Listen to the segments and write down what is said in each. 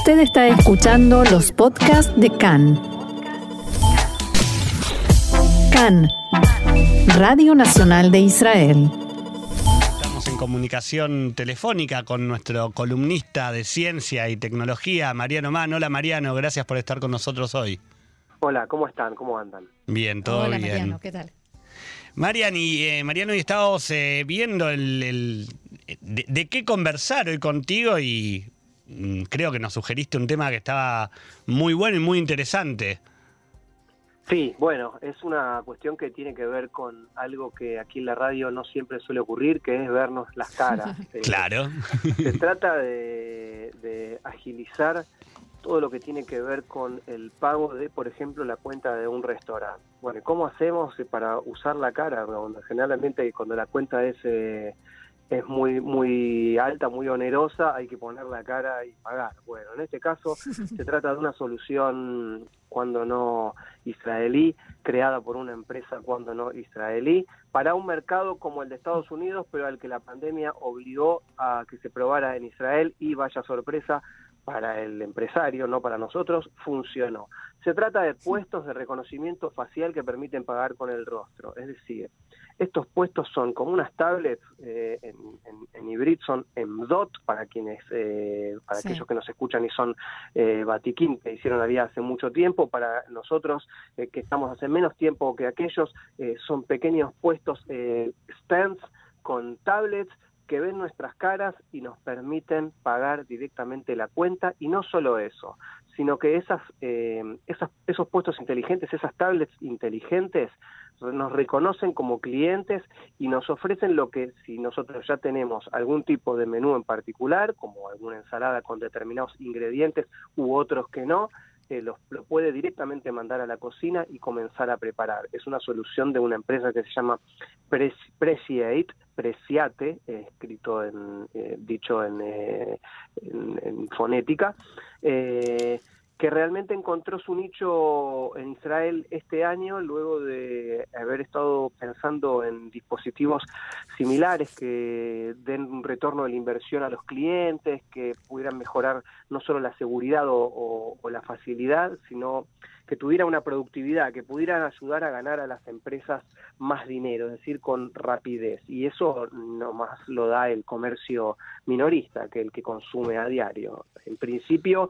Usted está escuchando los podcasts de CAN. CAN, Radio Nacional de Israel. Estamos en comunicación telefónica con nuestro columnista de ciencia y tecnología, Mariano Mann. Hola Mariano, gracias por estar con nosotros hoy. Hola, ¿cómo están? ¿Cómo andan? Bien, todo Hola, bien. Mariano, ¿qué tal? Marian y eh, Mariano, y estamos eh, viendo el, el- de, de qué conversar hoy contigo y creo que nos sugeriste un tema que estaba muy bueno y muy interesante. Sí, bueno, es una cuestión que tiene que ver con algo que aquí en la radio no siempre suele ocurrir, que es vernos las caras. Eh, Claro. Se trata de, de agilizar todo lo que tiene que ver con el pago de, por ejemplo, la cuenta de un restaurante. Bueno, ¿cómo hacemos para usar la cara? Bueno, generalmente cuando la cuenta es eh, es muy muy alta, muy onerosa, hay que poner la cara y pagar. Bueno, en este caso se trata de una solución cuando no israelí, creada por una empresa cuando no israelí, para un mercado como el de Estados Unidos, pero al que la pandemia obligó a que se probara en Israel y vaya sorpresa para el empresario, no para nosotros, funcionó. Se trata de puestos de reconocimiento facial que permiten pagar con el rostro, es decir, estos puestos son como unas tablets, eh, en, en, en hibrid son EMDOT, para quienes, eh, para Sí. aquellos que nos escuchan y son eh, Batiquín, que hicieron la vida hace mucho tiempo, para nosotros eh, que estamos hace menos tiempo que aquellos, eh, son pequeños puestos eh, stands con tablets que ven nuestras caras y nos permiten pagar directamente la cuenta. Y no solo eso, sino que esas, eh, esas, esos puestos inteligentes, esas tablets inteligentes nos reconocen como clientes y nos ofrecen lo que si nosotros ya tenemos algún tipo de menú en particular, como alguna ensalada con determinados ingredientes u otros que no, eh, los, lo puede directamente mandar a la cocina y comenzar a preparar. Es una solución de una empresa que se llama Pre- Preciate, Preciate, eh, escrito en, eh, dicho en, eh, en fonética, eh, que realmente encontró su nicho en Israel este año, luego de haber estado pensando en dispositivos similares que den un retorno de la inversión a los clientes, que pudieran mejorar no solo la seguridad o, la facilidad, sino que tuviera una productividad, que pudieran ayudar a ganar a las empresas más dinero, es decir, con rapidez. Y eso no más lo da el comercio minorista, que el que consume a diario. En principio,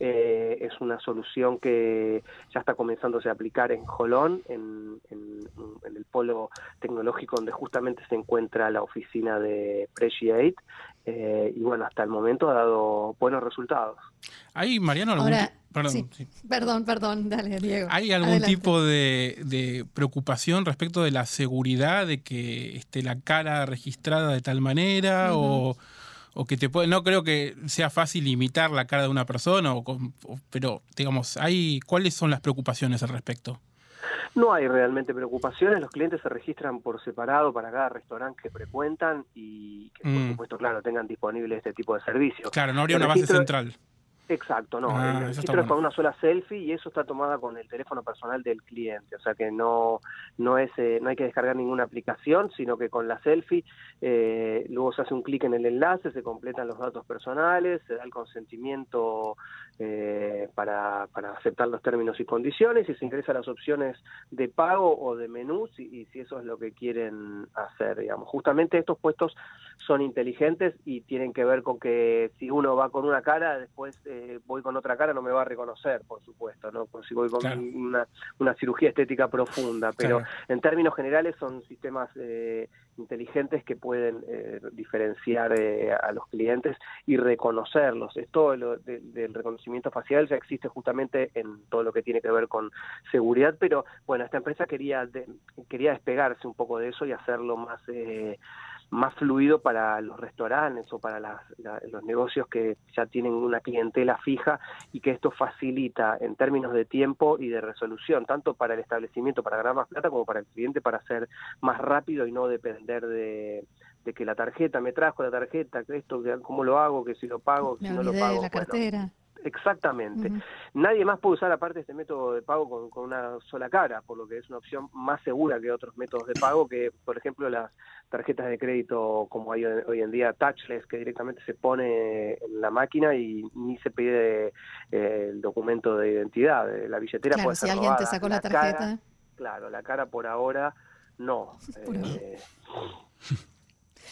eh, es una solución que ya está comenzándose a aplicar en Jolón, en, en- en el polo tecnológico donde justamente se encuentra la oficina de Preciate, eh, y bueno, hasta el momento ha dado buenos resultados. ¿Hay, Mariano, algún, Ahora, perdón, sí. sí. Perdón, perdón, dale, Diego. ¿Hay algún Adelante. tipo de, de preocupación respecto de la seguridad de que esté la cara registrada de tal manera o, o que te puede, no creo que sea fácil imitar la cara de una persona, o pero digamos, hay, ¿cuáles son las preocupaciones al respecto? No hay realmente preocupaciones, los clientes se registran por separado para cada restaurante que frecuentan y que por Mm. supuesto, claro, tengan disponible este tipo de servicios. Claro, no habría El una base central. Exacto, no. Ah, el está es con una sola selfie y eso está tomada con el teléfono personal del cliente. O sea que no, no, es, eh, no hay que descargar ninguna aplicación, sino que con la selfie eh, luego se hace un clic en el enlace, se completan los datos personales, se da el consentimiento eh, para, para aceptar los términos y condiciones y se ingresa las opciones de pago o de menú si, y si eso es lo que quieren hacer. Digamos. Justamente estos puestos son inteligentes y tienen que ver con que si uno va con una cara, después eh, voy con otra cara, no me va a reconocer, por supuesto, ¿no? Por si voy con Claro. una, una cirugía estética profunda, pero Claro. en términos generales son sistemas eh, inteligentes que pueden eh, diferenciar eh, a los clientes y reconocerlos. Esto lo de- del reconocimiento facial ya existe justamente en todo lo que tiene que ver con seguridad, pero bueno, esta empresa quería de- quería despegarse un poco de eso y hacerlo más eh, más fluido para los restaurantes o para las- la- los negocios que ya tienen una clientela fija y que esto facilita en términos de tiempo y de resolución, tanto para el establecimiento para ganar más plata como para el cliente para ser más rápido y no depender de, de que la tarjeta me trajo la tarjeta, que esto, que cómo lo hago, que si lo pago, Me si no lo pago. de la bueno, cartera. Exactamente. Nadie más puede usar aparte este método de pago con, con, una sola cara, por lo que es una opción más segura que otros métodos de pago, que por ejemplo las tarjetas de crédito como hay hoy en día touchless, que directamente se pone en la máquina y ni se pide eh, el documento de identidad. La billetera claro, puede si ser alguien te sacó la tarjeta. Cara, claro, la cara por ahora no.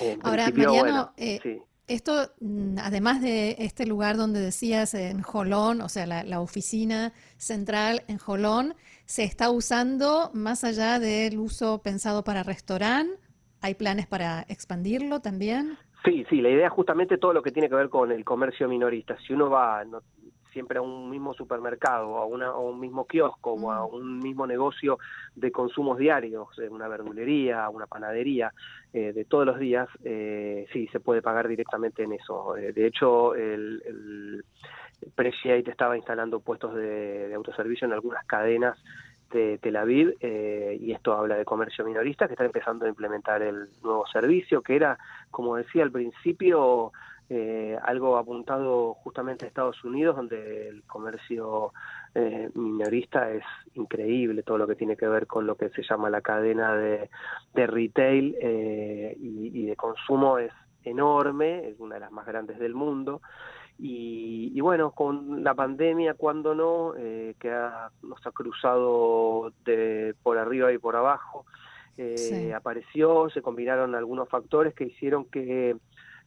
Eh, Ahora, Mariano, bueno, eh, sí. Esto, mm, además de este lugar donde decías en Jolón, o sea, la, oficina central en Jolón, ¿se está usando más allá del uso pensado para restaurante? ¿Hay planes para expandirlo también? Sí, sí, la idea es justamente todo lo que tiene que ver con el comercio minorista. Si uno va, no, siempre a un mismo supermercado, a, una, a un mismo kiosco o a mm. un mismo negocio de consumos diarios, una verdulería, una panadería, eh, de todos los días, eh, sí, se puede pagar directamente en eso. Eh, de hecho, el, el Preciate estaba instalando puestos de, de autoservicio en algunas cadenas de Tel Aviv eh, y esto habla de comercio minorista que está empezando a implementar el nuevo servicio que era, como decía al principio, eh, algo apuntado justamente a Estados Unidos, donde el comercio eh, minorista es increíble, todo lo que tiene que ver con lo que se llama la cadena de, de retail eh, y, y, de consumo es enorme, es una de las más grandes del mundo. Y, y bueno, con la pandemia, cuando no, eh, que ha, nos ha cruzado de por arriba y por abajo, eh, sí. apareció, se combinaron algunos factores que hicieron que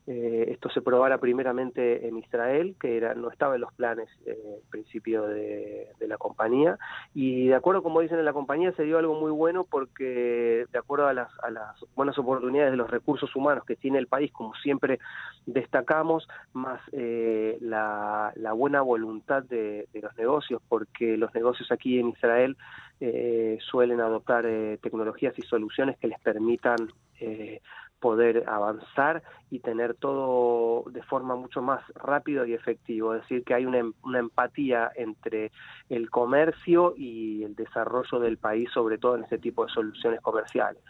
eh, esto se probara primeramente en Israel, que era, no estaba en los planes eh, principio de, la compañía, y de acuerdo como dicen en la compañía se dio algo muy bueno porque de acuerdo a las, a las buenas oportunidades de los recursos humanos que tiene el país, como siempre destacamos, más eh, la, la, buena voluntad de, de, los negocios, porque los negocios aquí en Israel eh, suelen adoptar eh, tecnologías y soluciones que les permitan eh, poder avanzar y tener todo de forma mucho más rápido y efectivo. Es decir, que hay una, una, empatía entre el comercio y el desarrollo del país, sobre todo en este tipo de soluciones comerciales.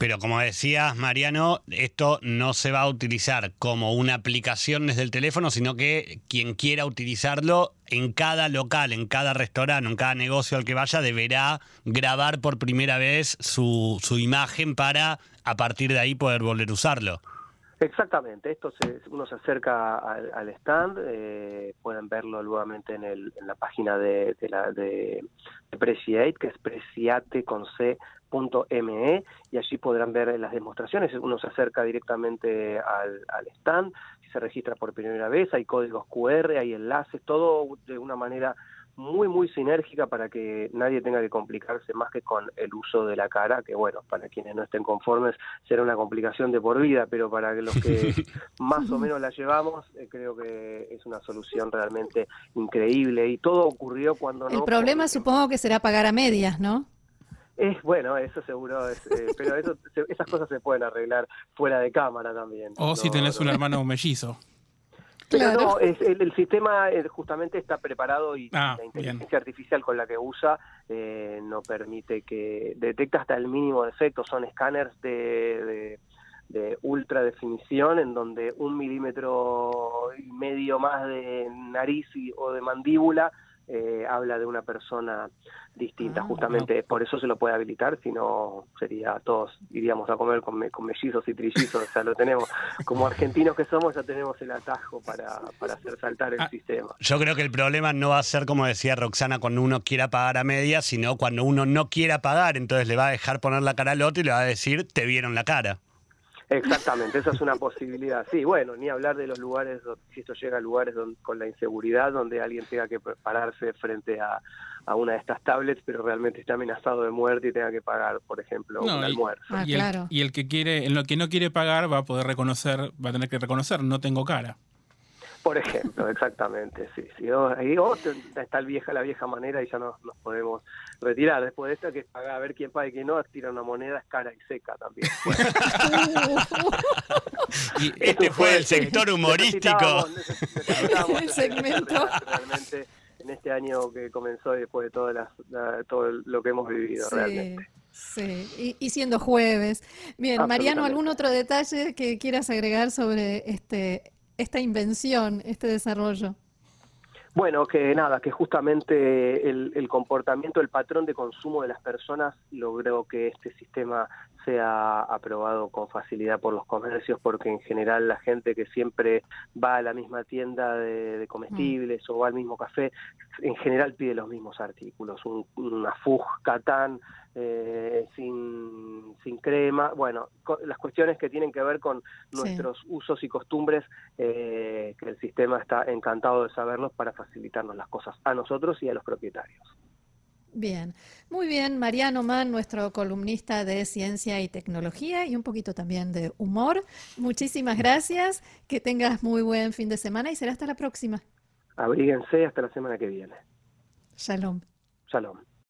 Pero como decías, Mariano, esto no se va a utilizar como una aplicación desde el teléfono, sino que quien quiera utilizarlo en cada local, en cada restaurante, en cada negocio al que vaya, deberá grabar por primera vez su, su imagen para a partir de ahí poder volver a usarlo. Exactamente, esto se, uno se acerca al, al stand, eh, pueden verlo nuevamente en, el, en la página de, de, la, de, Preciate, que es preciate .me y allí podrán ver las demostraciones. Uno se acerca directamente al, stand, se registra por primera vez, hay códigos QR, hay enlaces, todo de una manera muy, muy sinérgica para que nadie tenga que complicarse más que con el uso de la cara, que bueno, para quienes no estén conformes será una complicación de por vida, pero para los que más o menos la llevamos, eh, creo que es una solución realmente increíble y todo ocurrió cuando El no, problema supongo que será pagar a medias, ¿no? Es bueno, eso seguro, es, eh, pero eso, esas cosas se pueden arreglar fuera de cámara también. O no, si tenés no, un hermano mellizo. Pero no, es, el, el, sistema justamente está preparado y ah, la inteligencia bien. artificial con la que usa eh, no permite que detecta hasta el mínimo defecto. Son escáneres de, de, de, ultra definición en donde un milímetro y medio más de nariz y, o de mandíbula eh, habla de una persona distinta, ah, justamente no. por eso se lo puede habilitar, si no sería todos iríamos a comer con, me, con mellizos y trillizos, o sea, lo tenemos, como argentinos que somos, ya tenemos el atajo para, para hacer saltar el ah, sistema. Yo creo que el problema no va a ser, como decía Roxana, cuando uno quiera pagar a media, sino cuando uno no quiera pagar, entonces le va a dejar poner la cara al otro y le va a decir, te vieron la cara. Exactamente, esa es una posibilidad. Sí, bueno, ni hablar de los lugares, si esto llega a lugares donde, con la inseguridad, donde alguien tenga que pararse frente a, a, una de estas tablets, pero realmente está amenazado de muerte y tenga que pagar, por ejemplo, no, un almuerzo. Ah, y, el, y el que quiere, en lo que no quiere pagar va a poder reconocer, va a tener que reconocer, no tengo cara. Por ejemplo, exactamente, sí. sí. Ahí oh, está el vieja, la vieja manera y ya nos, nos podemos retirar. Después de esto, que paga a ver quién paga y quién no, tira una moneda, es cara y seca también. y este fue el sector humorístico. el segmento. Realmente en este año que comenzó después de todas las, la, todo lo que hemos vivido sí. realmente. Sí, y, y, siendo jueves. Bien, Mariano, ¿algún otro detalle que quieras agregar sobre este esta invención, este desarrollo? Bueno, que nada, que justamente el, comportamiento, el patrón de consumo de las personas logró que este sistema sea aprobado con facilidad por los comercios, porque en general la gente que siempre va a la misma tienda de, comestibles o va al mismo café, en general pide los mismos artículos, un, una Catán eh, sin, sin crema, bueno, las cuestiones que tienen que ver con nuestros usos y costumbres, eh, que el sistema está encantado de saberlos para facilitarnos las cosas a nosotros y a los propietarios. Bien, muy bien, Mariano Mann, nuestro columnista de ciencia y tecnología y un poquito también de humor. Muchísimas gracias, que tengas muy buen fin de semana y será hasta la próxima. Abríguense hasta la semana que viene. Shalom. Shalom.